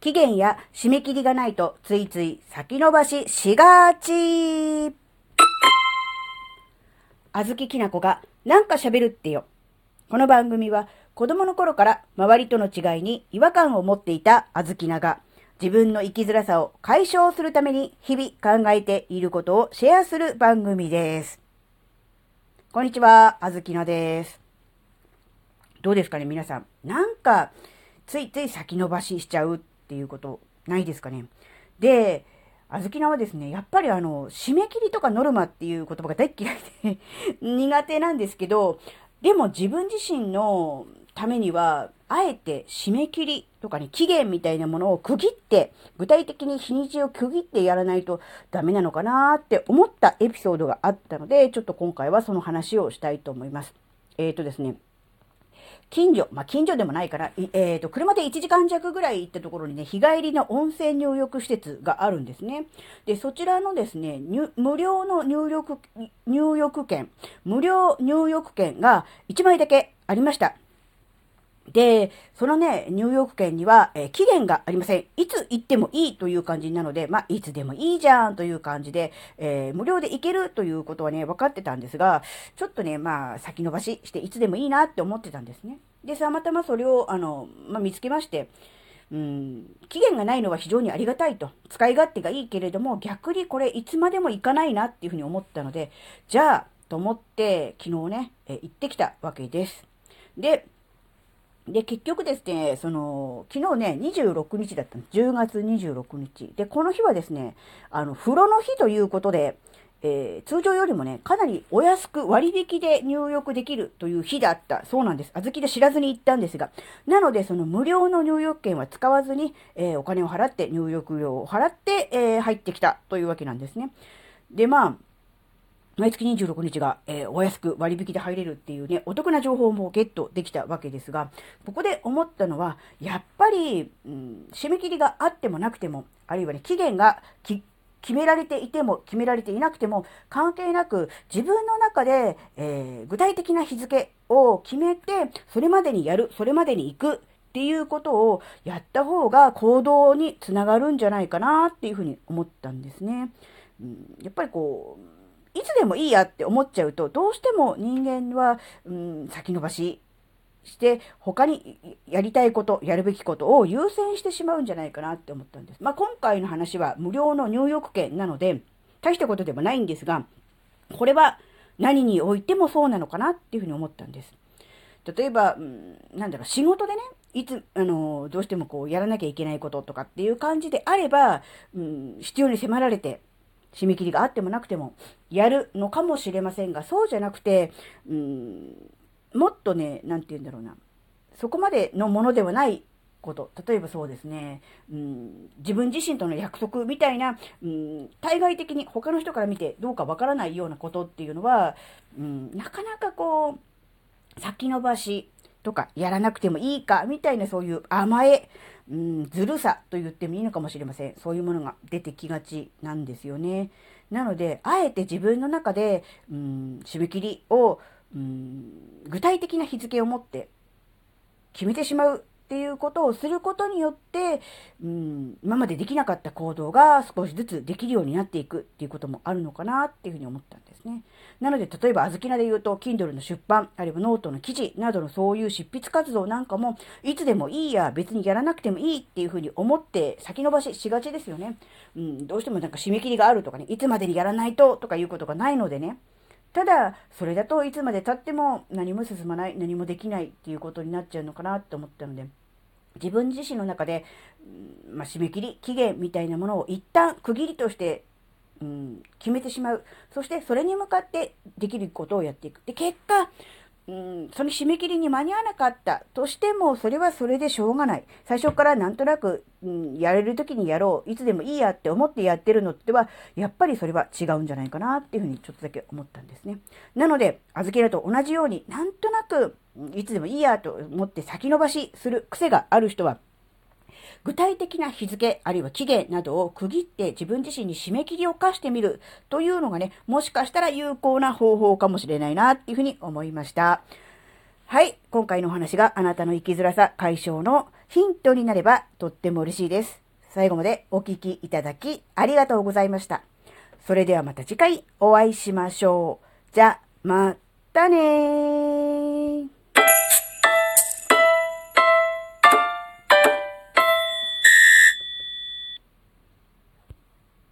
期限や締め切りがないとついつい先延ばししがち。あずききなこがなんか喋るってよ。この番組は子供の頃から周りとの違いに違和感を持っていたあずきなが自分の生きづらさを解消するために日々考えていることをシェアする番組です。こんにちは、あずきなです。どうですかね、皆さん。なんか、ついつい先延ばししちゃうっていうことないですかね。で、あずきなはですね、やっぱりあの、締め切りとかノルマっていう言葉が大嫌いで 苦手なんですけど、でも自分自身のためには、あえて締め切りとかに期限みたいなものを区切って、具体的に日にちを区切ってやらないとダメなのかなって思ったエピソードがあったので、ちょっと今回はその話をしたいと思います。えっ、ー、とですね、近所、まあ、近所でもないから、えっ、ー、と、車で1時間弱ぐらい行ったところにね、日帰りの温泉入浴施設があるんですね。で、そちらのですね、無料の入浴、入浴券、無料入浴券が1枚だけありました。で、そのね、入浴券には、えー、期限がありません。いつ行ってもいいという感じなので、まあ、いつでもいいじゃんという感じで、えー、無料で行けるということはね、分かってたんですが、ちょっとね、まあ、先延ばししていつでもいいなって思ってたんですね。で、たまたまそれを、あの、まあ、見つけまして、うん、期限がないのは非常にありがたいと。使い勝手がいいけれども、逆にこれいつまでも行かないなっていうふうに思ったので、じゃあ、と思って、昨日ね、え行ってきたわけです。で、で、結局ですね、その、昨日ね、26日だったの。10月26日。で、この日はですね、あの、風呂の日ということで、えー、通常よりもね、かなりお安く割引で入浴できるという日だった。そうなんです。あずきで知らずに行ったんですが。なので、その無料の入浴券は使わずに、えー、お金を払って、入浴料を払って、えー、入ってきたというわけなんですね。で、まあ、毎月26日が、えー、お安く割引で入れるっていうね、お得な情報もゲットできたわけですが、ここで思ったのは、やっぱり、うん、締め切りがあってもなくても、あるいはね、期限が決められていても、決められていなくても、関係なく、自分の中で、えー、具体的な日付を決めて、それまでにやる、それまでに行くっていうことをやった方が行動につながるんじゃないかなっていうふうに思ったんですね。うん、やっぱりこう、いつでもいいやって思っちゃうと、どうしても人間は、うん、先延ばしして、他にやりたいこと、やるべきことを優先してしまうんじゃないかなって思ったんです。まあ、今回の話は無料の入浴券なので、大したことでもないんですが、これは何においてもそうなのかなっていうふうに思ったんです。例えば、うん、なんだろう、仕事でね、いつ、あの、どうしてもこう、やらなきゃいけないこととかっていう感じであれば、うん、必要に迫られて、締め切りがあってもなくてもやるのかもしれませんが、そうじゃなくて、うん、もっとね、なんて言うんだろうな、そこまでのものではないこと、例えばそうですね、うん、自分自身との約束みたいな、うん、対外的に他の人から見てどうかわからないようなことっていうのは、うん、なかなかこう、先延ばしとか、やらなくてもいいか、みたいなそういう甘え、うん、ずるさと言ってもいいのかもしれません。そういうものが出てきがちなんですよね。なので、あえて自分の中で、うん、締め切りを、うん、具体的な日付を持って決めてしまうっていうことをすることによって、うん、今までできなかった行動が少しずつできるようになっていくっていうこともあるのかなっていうふうに思ったんですね。なので、例えば、あずきなで言うと、Kindle の出版、あるいはノートの記事などのそういう執筆活動なんかも、いつでもいいや、別にやらなくてもいいっていうふうに思って先延ばししがちですよね。うん、どうしてもなんか締め切りがあるとかね、いつまでにやらないととかいうことがないのでね。ただ、それだといつまで経っても何も進まない、何もできないっていうことになっちゃうのかなって思ったので、自分自身の中で、まあ、締め切り、期限みたいなものを一旦区切りとして、うん、決めてしまう。そしてそれに向かってできることをやっていく。で、結果、うん、その締め切りに間に合わなかったとしても、それはそれでしょうがない。最初からなんとなく、うん、やれる時にやろう。いつでもいいやって思ってやってるのっては、やっぱりそれは違うんじゃないかなっていうふうにちょっとだけ思ったんですね。なので、預けると同じように、なんとなく、いつでもいいやと思って先延ばしする癖がある人は、具体的な日付、あるいは期限などを区切って自分自身に締め切りを課してみるというのがね、もしかしたら有効な方法かもしれないなっていうふうに思いました。はい。今回のお話があなたの生きづらさ解消のヒントになればとっても嬉しいです。最後までお聞きいただきありがとうございました。それではまた次回お会いしましょう。じゃ、またね。